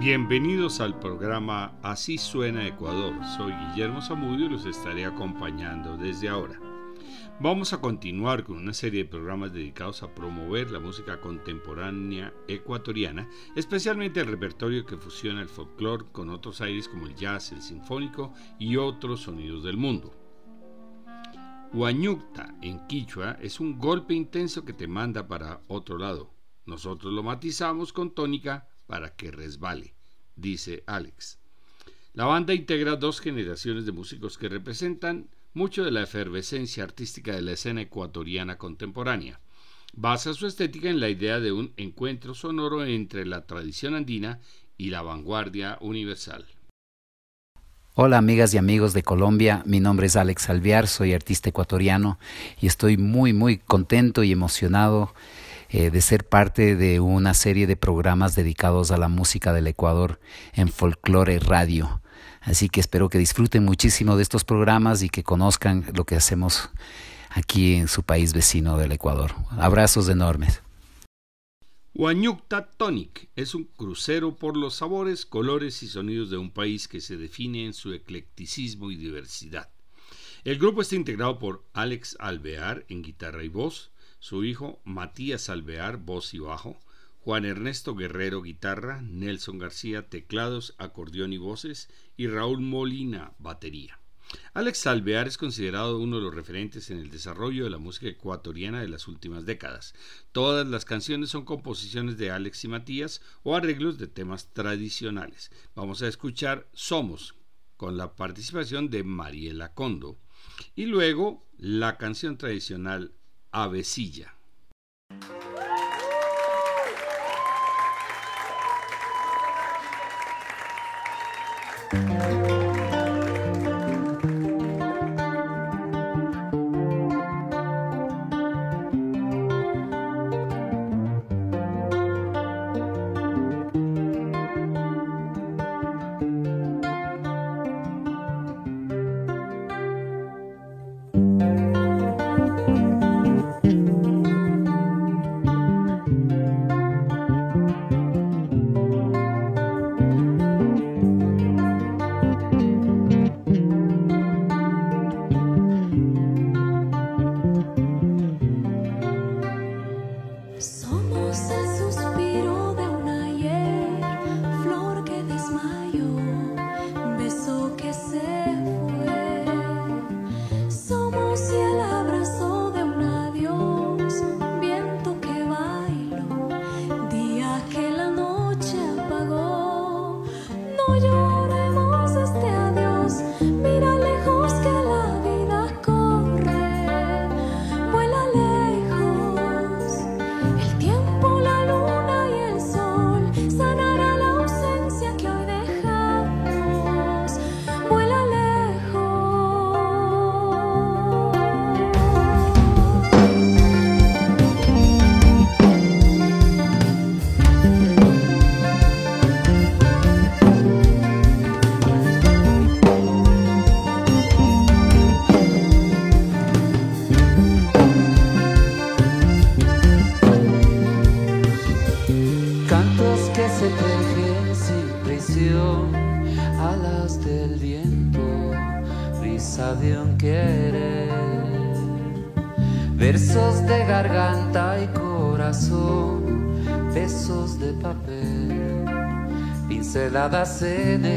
Bienvenidos al programa Así suena Ecuador. Soy Guillermo Zamudio y los estaré acompañando desde ahora. Vamos a continuar con una serie de programas dedicados a promover la música contemporánea ecuatoriana, especialmente el repertorio que fusiona el folclore con otros aires como el jazz, el sinfónico y otros sonidos del mundo. Huañucta en quichua es un golpe intenso que te manda para otro lado. Nosotros lo matizamos con tónica para que resbale, dice Alex. La banda integra dos generaciones de músicos que representan mucho de la efervescencia artística de la escena ecuatoriana contemporánea. Basa su estética en la idea de un encuentro sonoro entre la tradición andina y la vanguardia universal. Hola amigas y amigos de Colombia, mi nombre es Alex Alviar, soy artista ecuatoriano y estoy muy muy contento y emocionado eh, de ser parte de una serie de programas dedicados a la música del Ecuador en Folklore Radio. Así que espero que disfruten muchísimo de estos programas y que conozcan lo que hacemos aquí en su país vecino del Ecuador. Abrazos enormes. Huañucta Tonic es un crucero por los sabores, colores y sonidos de un país que se define en su eclecticismo y diversidad. El grupo está integrado por Alex Alvear en guitarra y voz, su hijo Matías Alvear, voz y bajo, Juan Ernesto Guerrero, guitarra, Nelson García, teclados, acordeón y voces, y Raúl Molina, batería. Alex Alvear es considerado uno de los referentes en el desarrollo de la música ecuatoriana de las últimas décadas. Todas las canciones son composiciones de Alex y Matías o arreglos de temas tradicionales. Vamos a escuchar Somos, con la participación de Mariela Condo, y luego la canción tradicional Avecilla. En el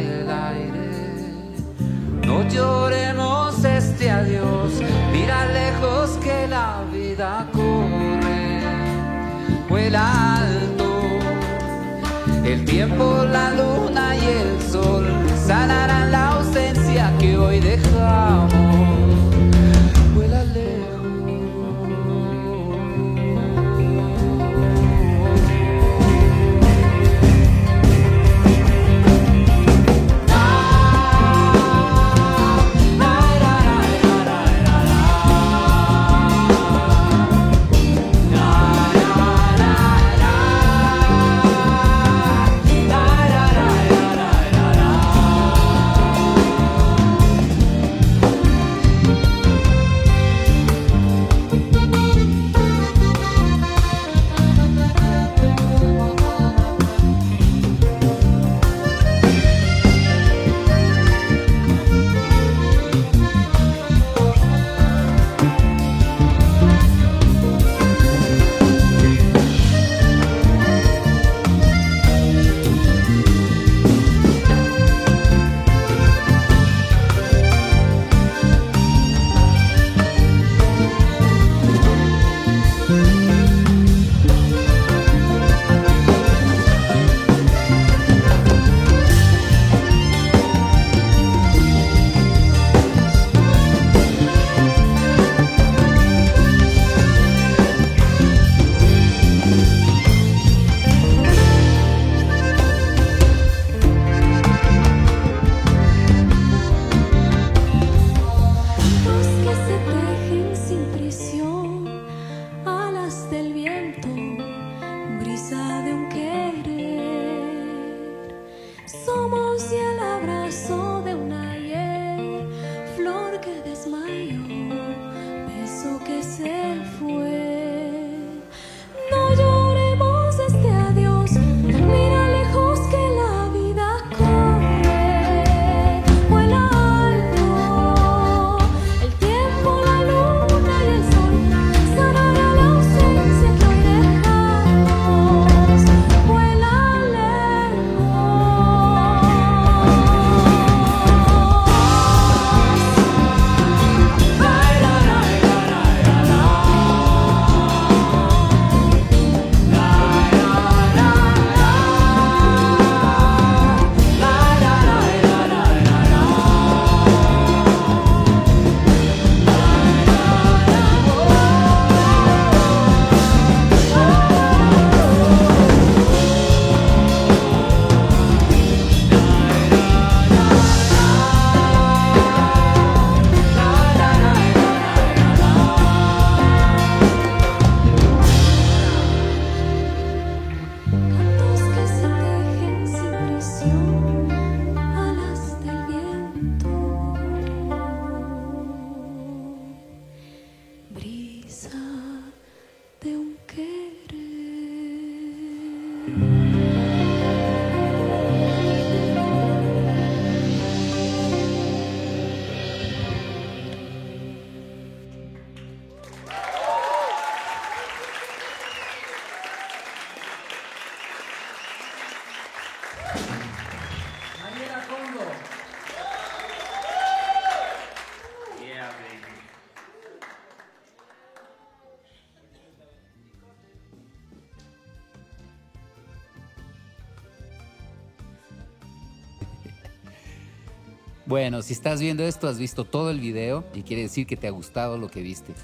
Bueno, si estás viendo esto, has visto todo el video y quiere decir que te ha gustado lo que viste.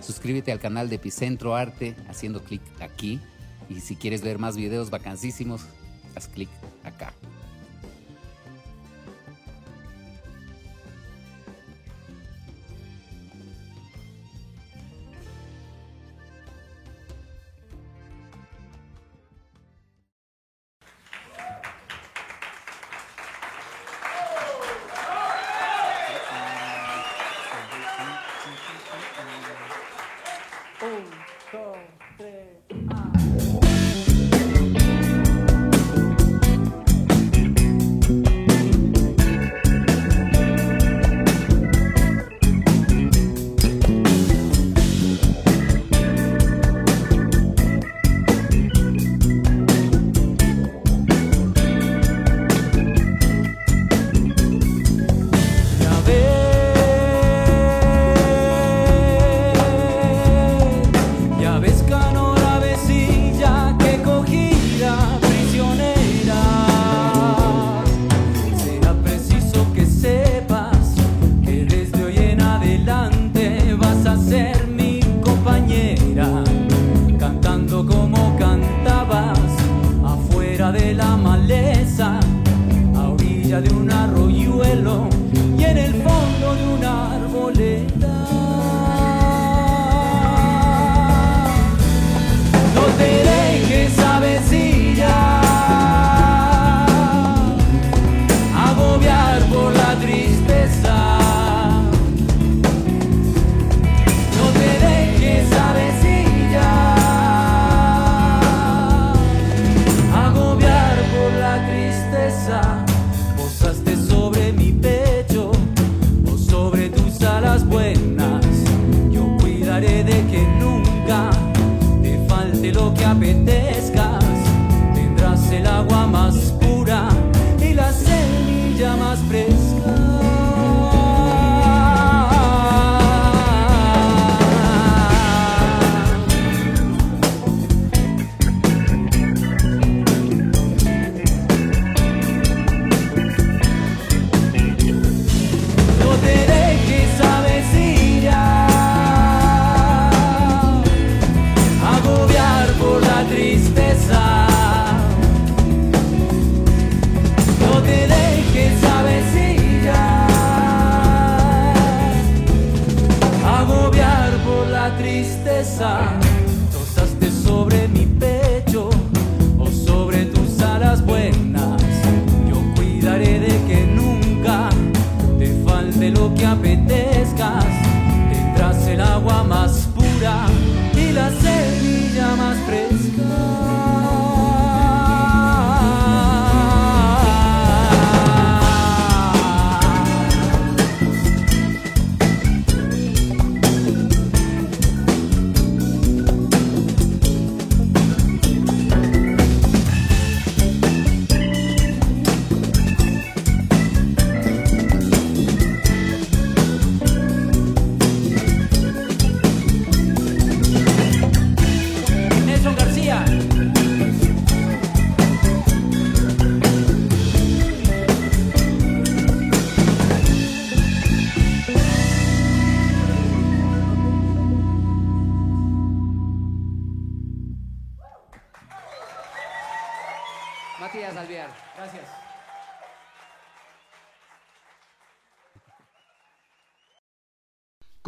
Suscríbete al canal de Epicentro Arte haciendo clic aquí. Y si quieres ver más videos vacancísimos, haz clic acá.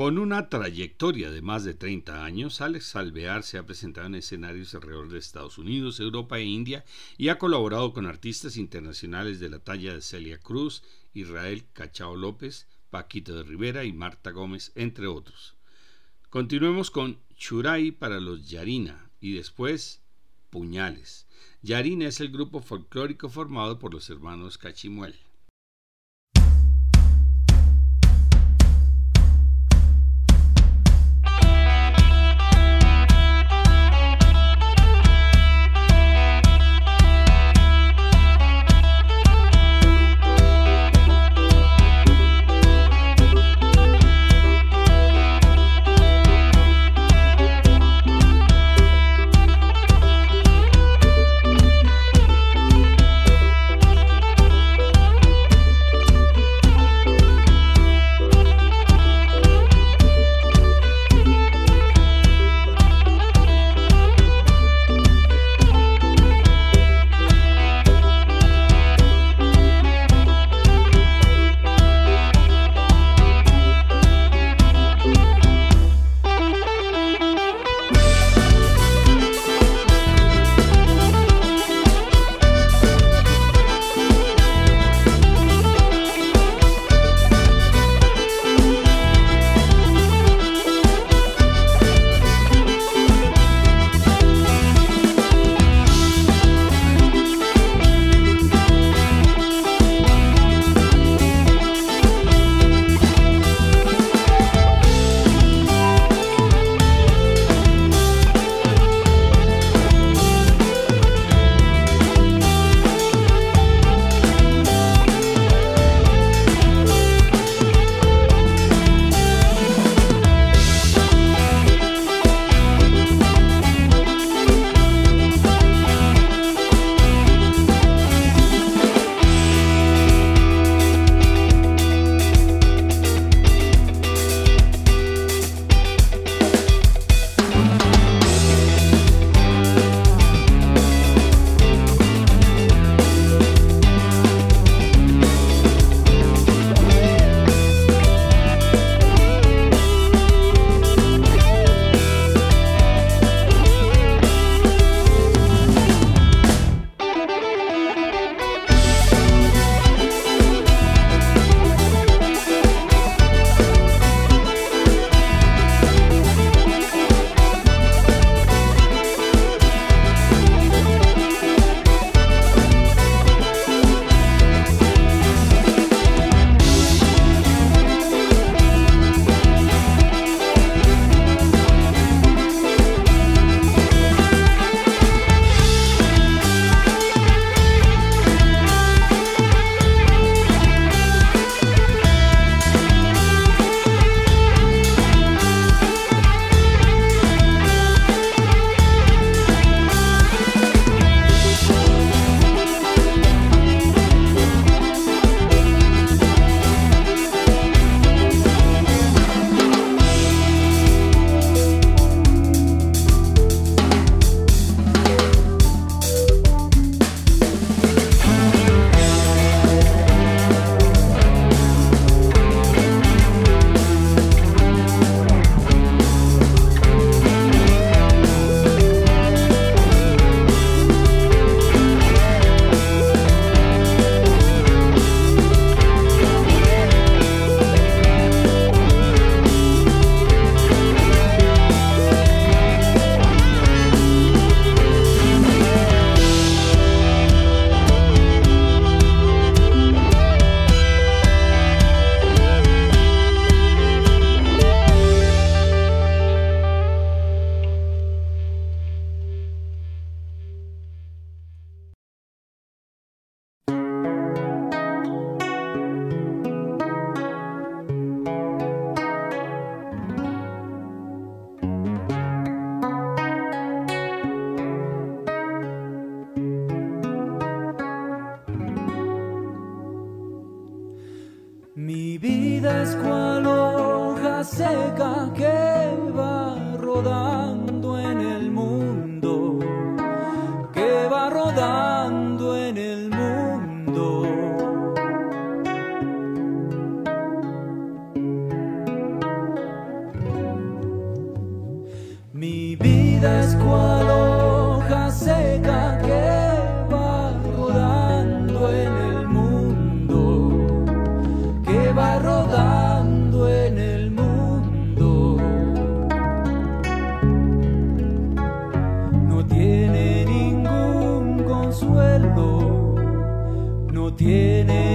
Con una trayectoria de más de 30 años, Alex Alvear se ha presentado en escenarios alrededor de Estados Unidos, Europa e India y ha colaborado con artistas internacionales de la talla de Celia Cruz, Israel Cachao López, Paquito de Rivera y Marta Gómez, entre otros. Continuemos con Churay para los Yarina y después Puñales. Yarina es el grupo folclórico formado por los hermanos Cachimuel.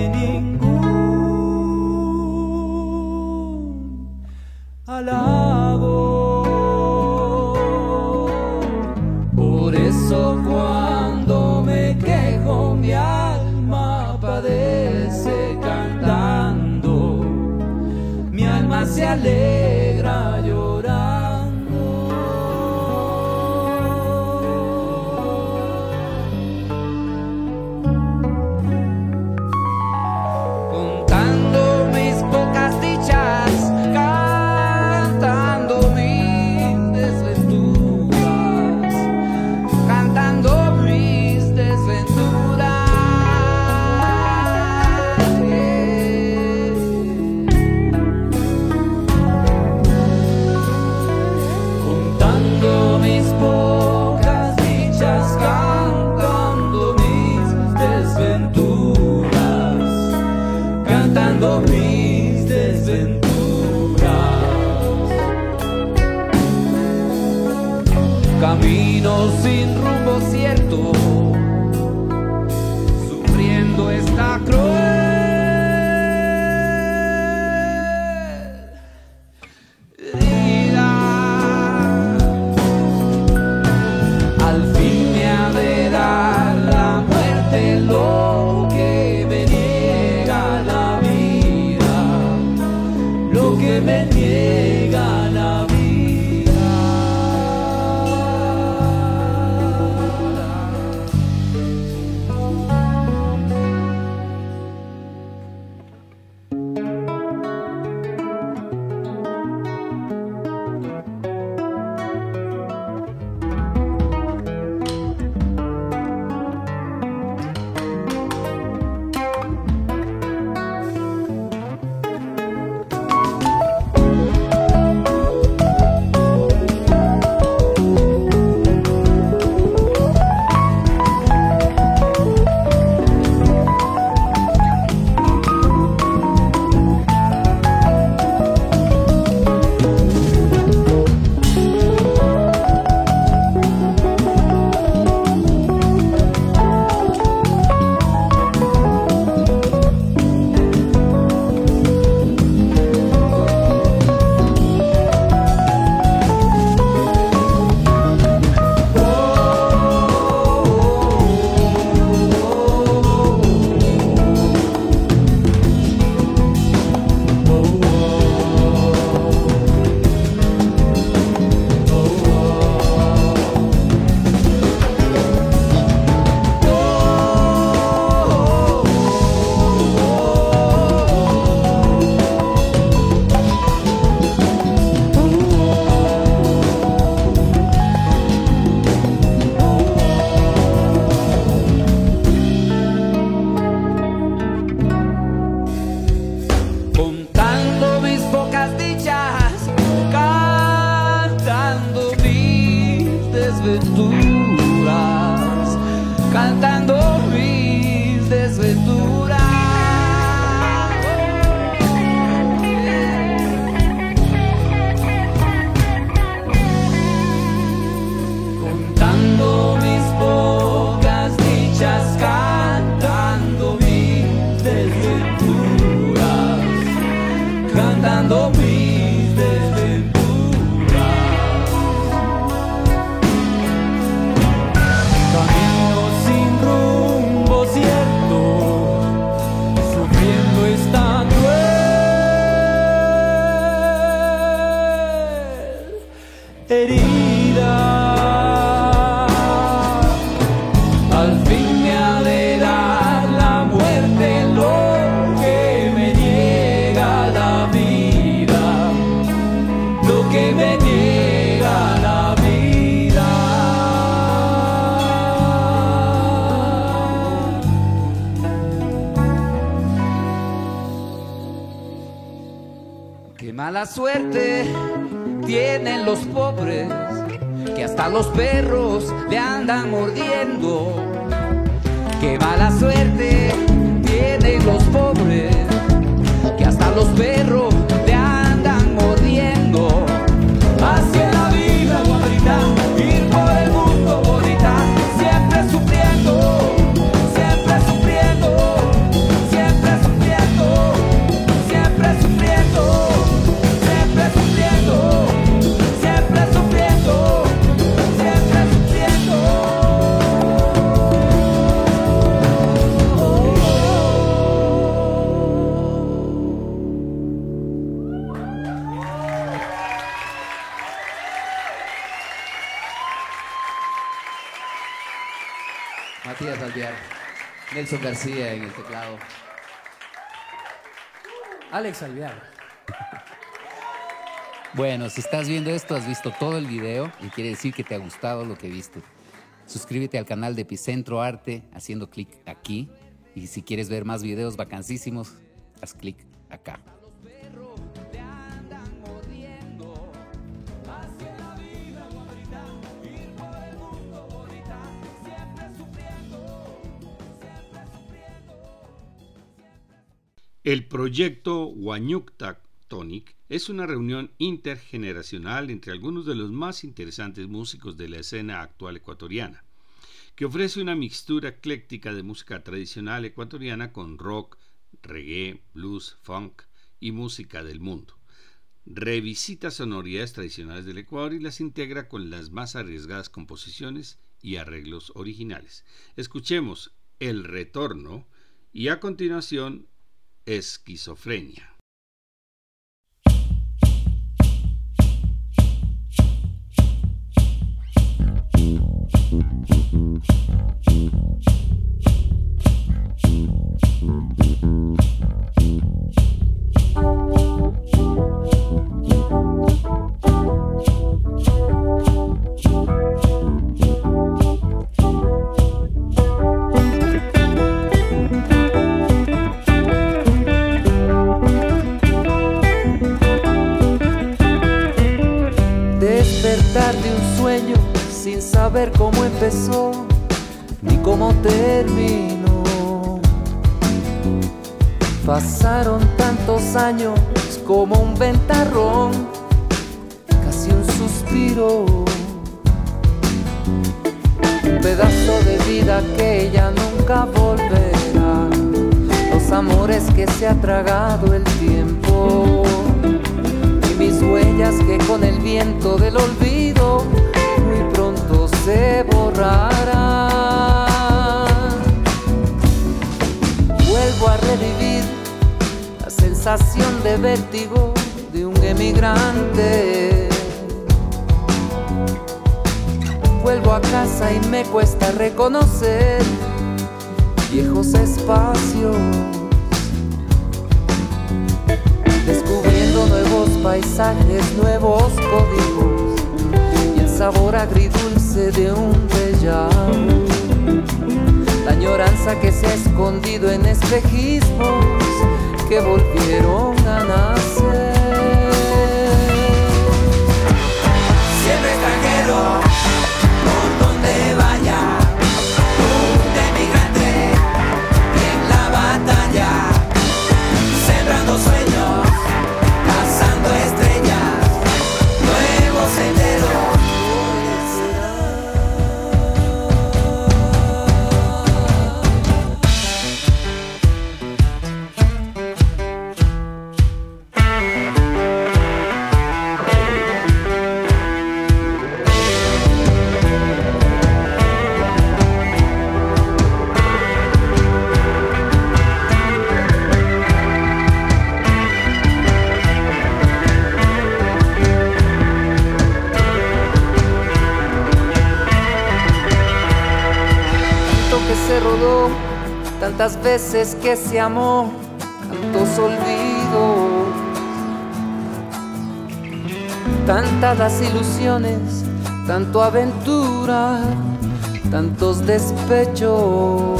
ningún halago. Por eso cuando me quejo mi alma padece cantando, mi alma se alegra. Matías Alviar, Nelson García en el teclado. Alex Alvear. Bueno, si estás viendo esto, has visto todo el video y quiere decir que te ha gustado lo que viste. Suscríbete al canal de Epicentro Arte haciendo clic aquí. Y si quieres ver más videos vacancísimos, haz clic acá. El proyecto Huañuctac Tonic es una reunión intergeneracional entre algunos de los más interesantes músicos de la escena actual ecuatoriana, que ofrece una mixtura ecléctica de música tradicional ecuatoriana con rock, reggae, blues, funk y música del mundo. Revisita sonoridades tradicionales del Ecuador y las integra con las más arriesgadas composiciones y arreglos originales. Escuchemos El Retorno y a continuación Esquizofrenia. Sin saber cómo empezó ni cómo terminó. Pasaron tantos años como un ventarrón, casi un suspiro. Un pedazo de vida que ya nunca volverá. Los amores que se ha tragado el tiempo y mis huellas que con el viento del olvido se borrarán. Vuelvo a revivir la sensación de vértigo de un emigrante. Vuelvo a casa y me cuesta reconocer viejos espacios. descubriendo nuevos paisajes, nuevos códigos y el sabor agridulce de un vu. La añoranza que se ha escondido en espejismos que volvieron a nacer. Tantas veces que se amó, tantos olvidos, tantas las ilusiones, tanto aventura, tantos despechos,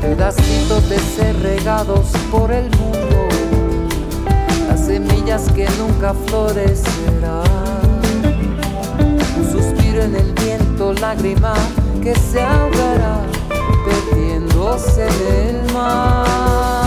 pedacitos de ser regados por el mundo semillas que nunca florecerán. Un suspiro en el viento, lágrima que se ahogará, perdiéndose en el mar.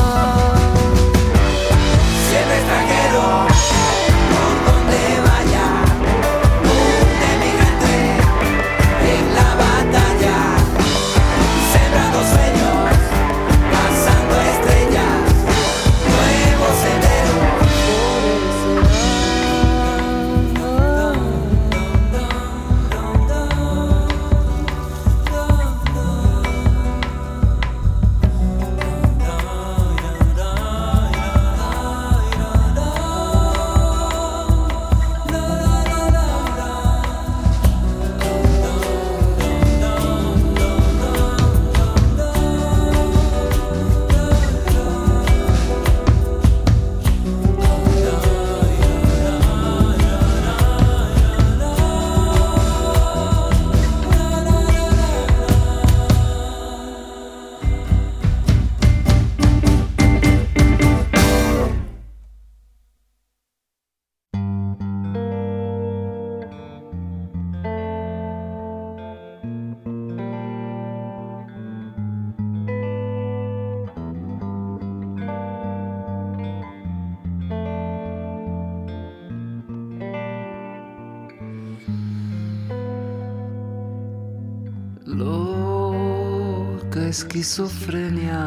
Esquizofrenia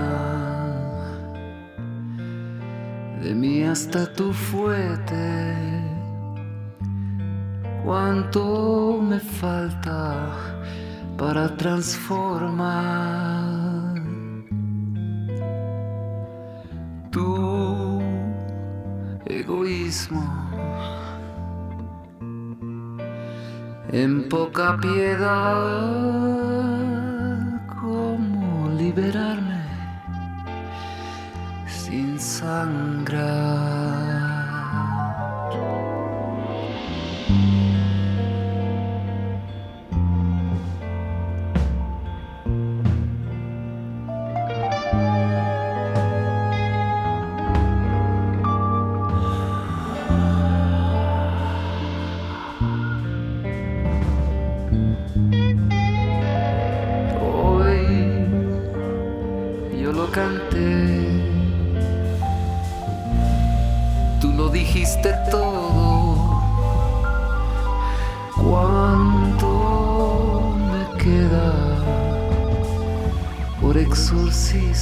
de mí hasta tu fuete. ¿Cuánto me falta para transformar tu egoísmo? en poca piedad cómo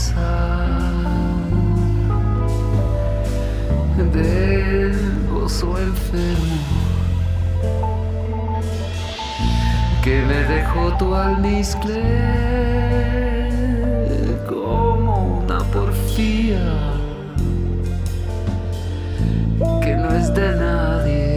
exorcizar del gozo enfermo? que me dejó tu almizcle como una porfía que no es de nadie.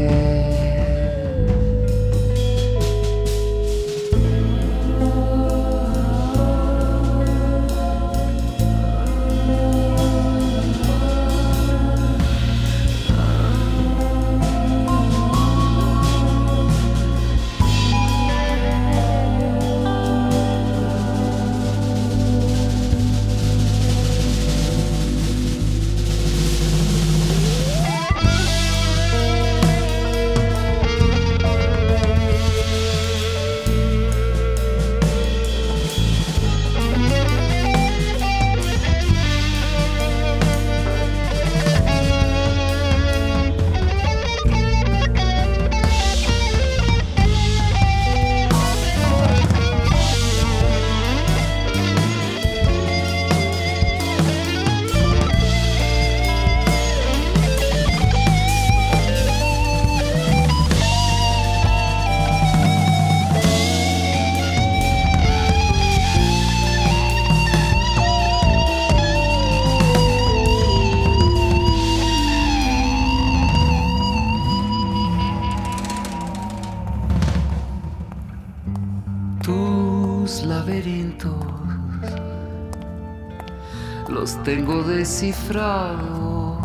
Descifrados,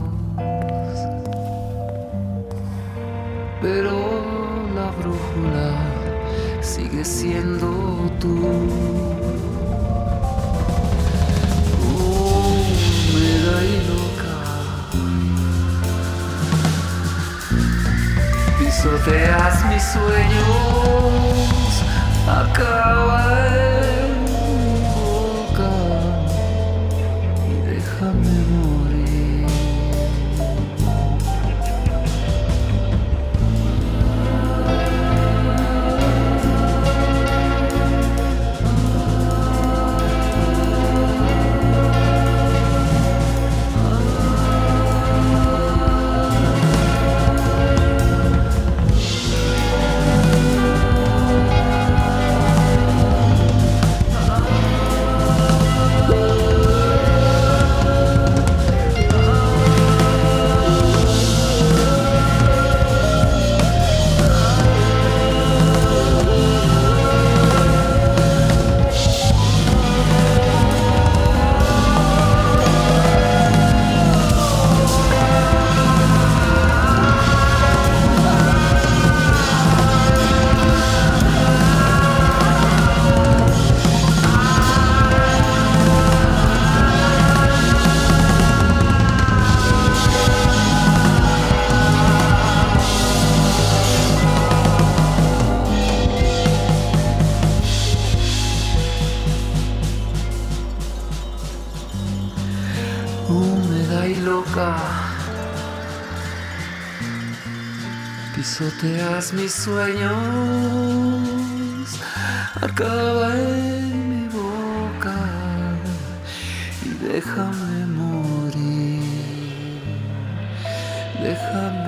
pero la brújula sigue siendo tú. Húmeda y loca, pisoteas mis sueños, acaba en Pisoteas mis sueños, acaba en mi boca y déjame morir, déjame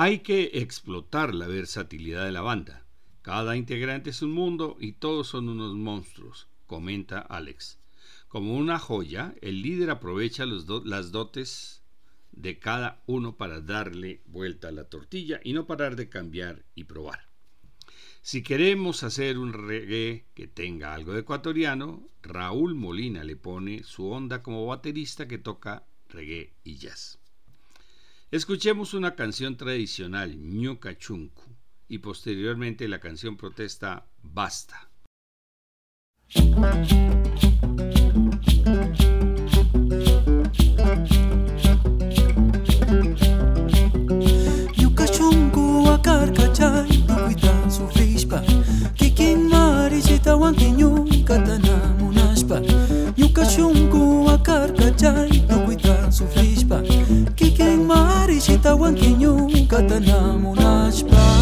Hay que explotar la versatilidad de la banda. Cada integrante es un mundo y todos son unos monstruos, comenta Alex. Como una joya, el líder aprovecha los las dotes de cada uno para darle vuelta a la tortilla y no parar de cambiar y probar. Si queremos hacer un reggae que tenga algo de ecuatoriano, Raúl Molina le pone su onda como baterista que toca reggae y jazz. Escuchemos una canción tradicional, Ñuca Chuncu, y posteriormente la canción protesta Basta. Yukashunku akarkachay tukuitan sufrishpa Kikin mari chitawan kiñun katana munashpa kinyuka tanamunash pa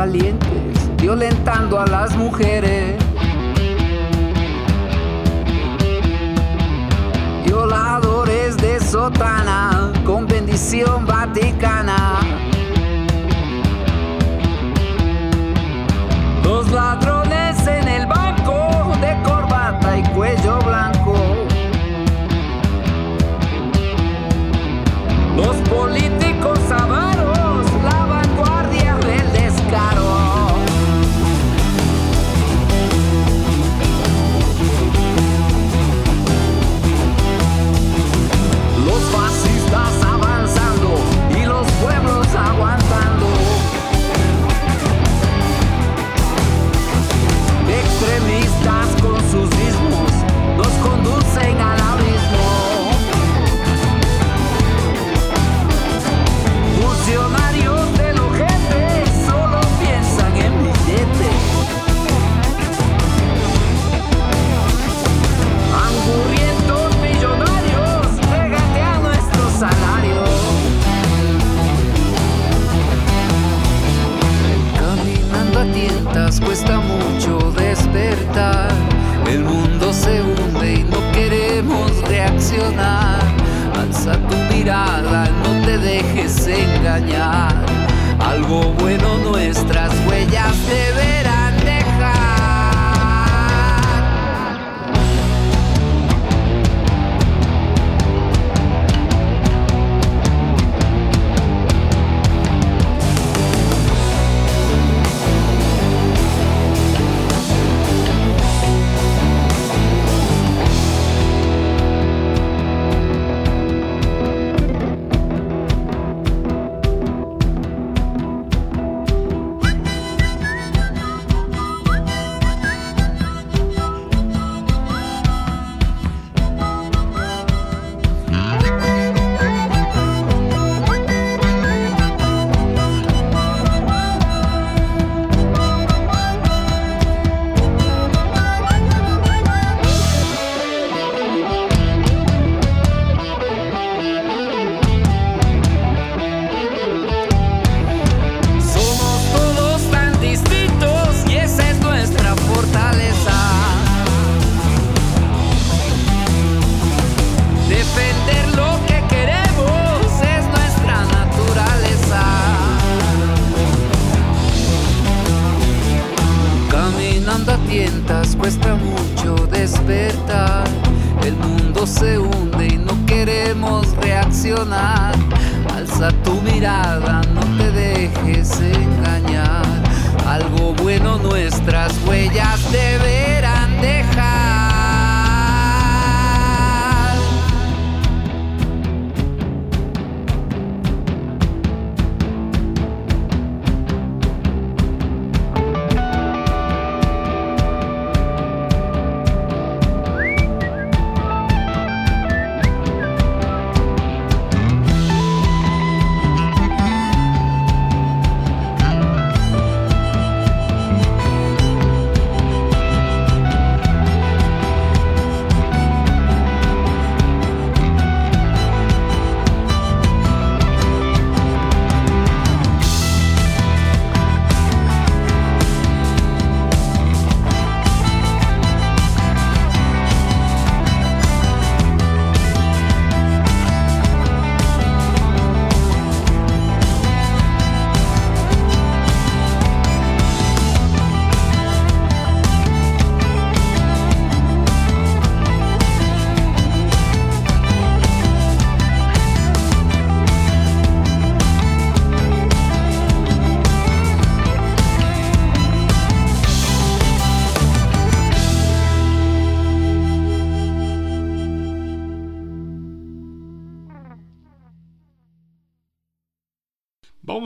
Marleen bueno nuestras huellas deben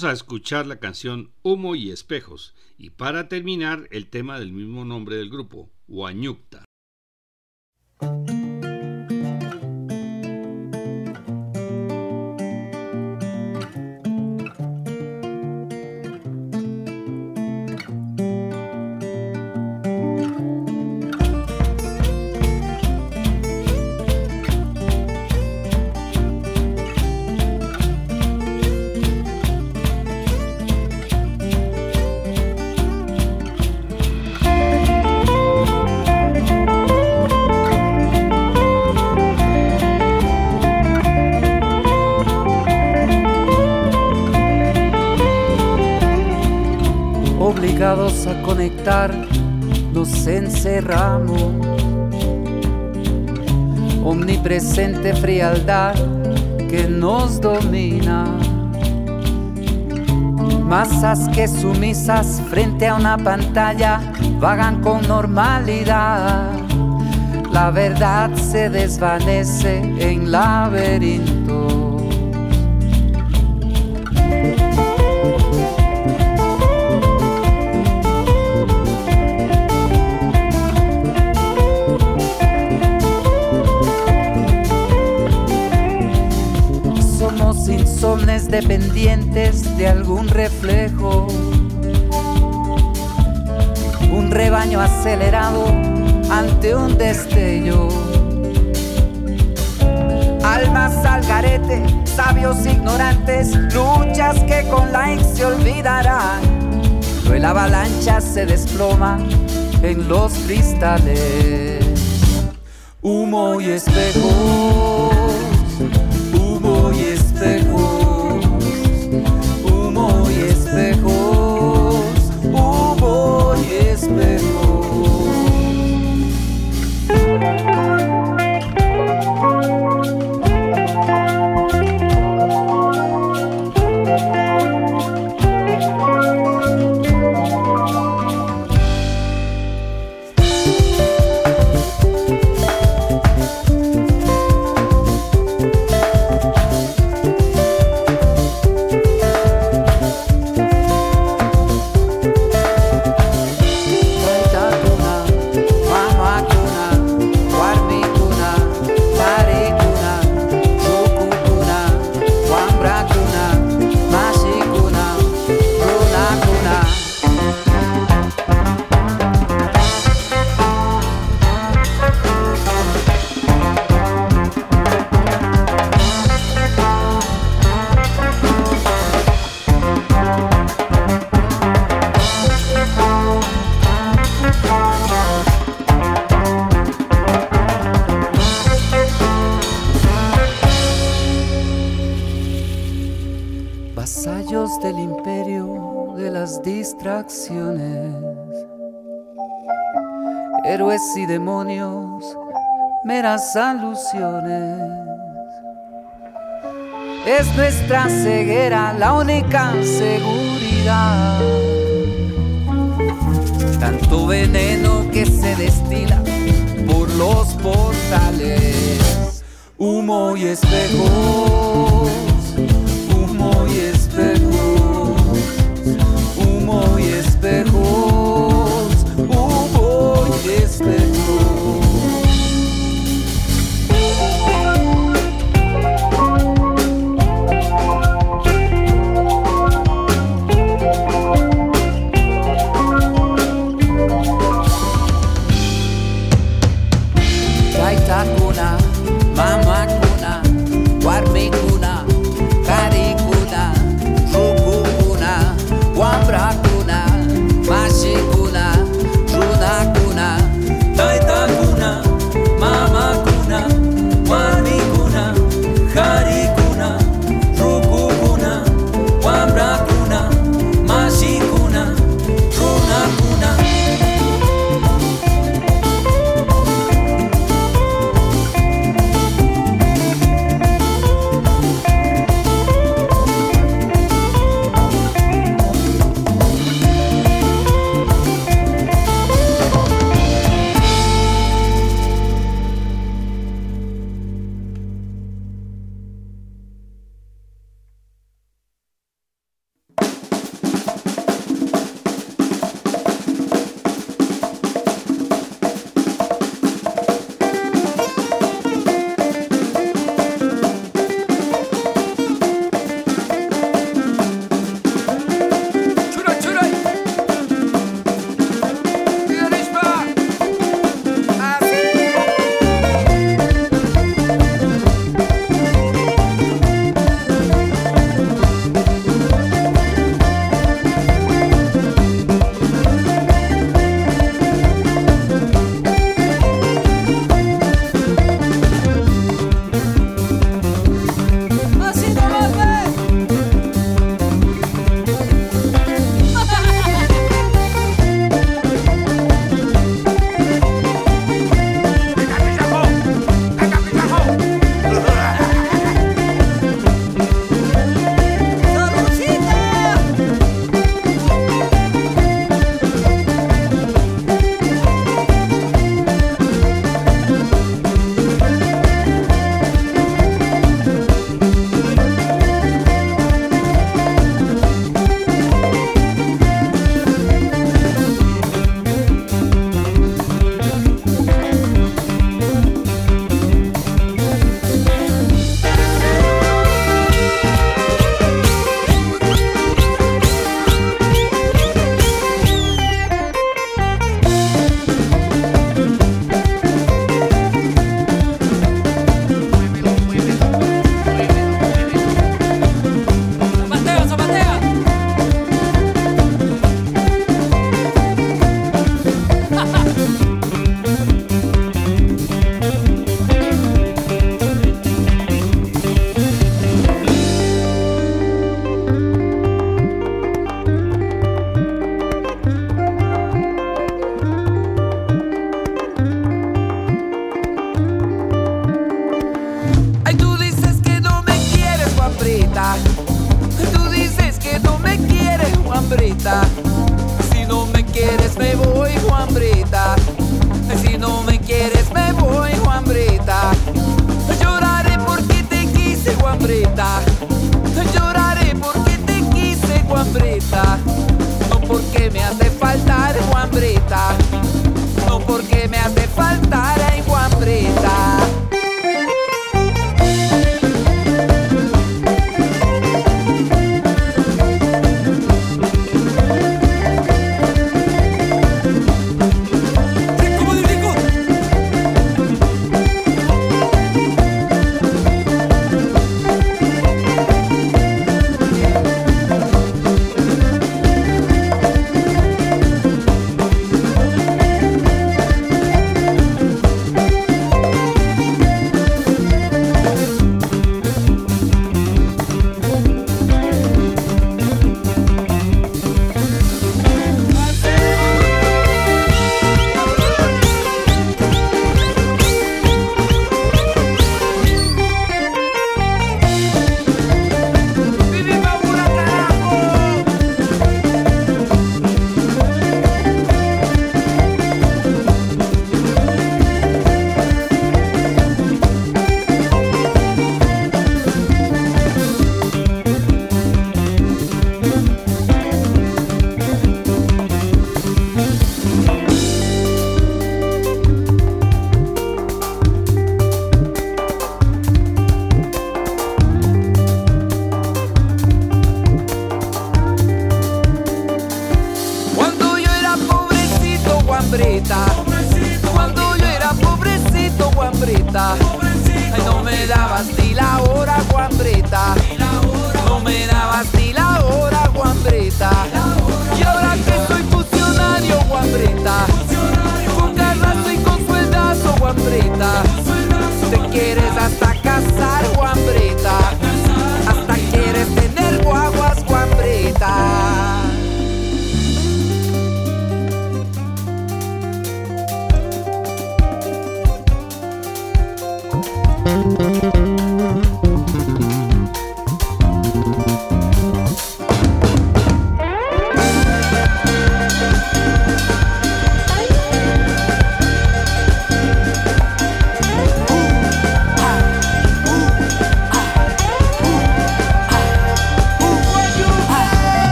Vamos a escuchar la canción Humo y Espejos y para terminar el tema del mismo nombre del grupo, Huañucta. A conectar, nos encerramos. Omnipresente frialdad que nos domina. Masas que sumisas frente a una pantalla vagan con normalidad. La verdad se desvanece en laberinto. Dependientes de algún reflejo. Un rebaño acelerado ante un destello. Almas al garete, sabios ignorantes, luchas que con likes se olvidarán. Pero el avalancha se desploma en los cristales. Humo y espejos, alusiones. Es nuestra ceguera la única seguridad. Tanto veneno que se destila por los portales, humo y espejos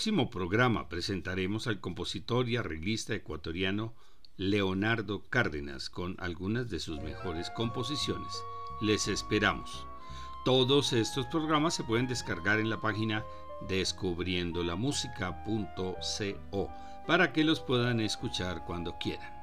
próximo programa presentaremos al compositor y arreglista ecuatoriano Leonardo Cárdenas con algunas de sus mejores composiciones. Les esperamos. Todos estos programas se pueden descargar en la página descubriendolamusica.co para que los puedan escuchar cuando quieran.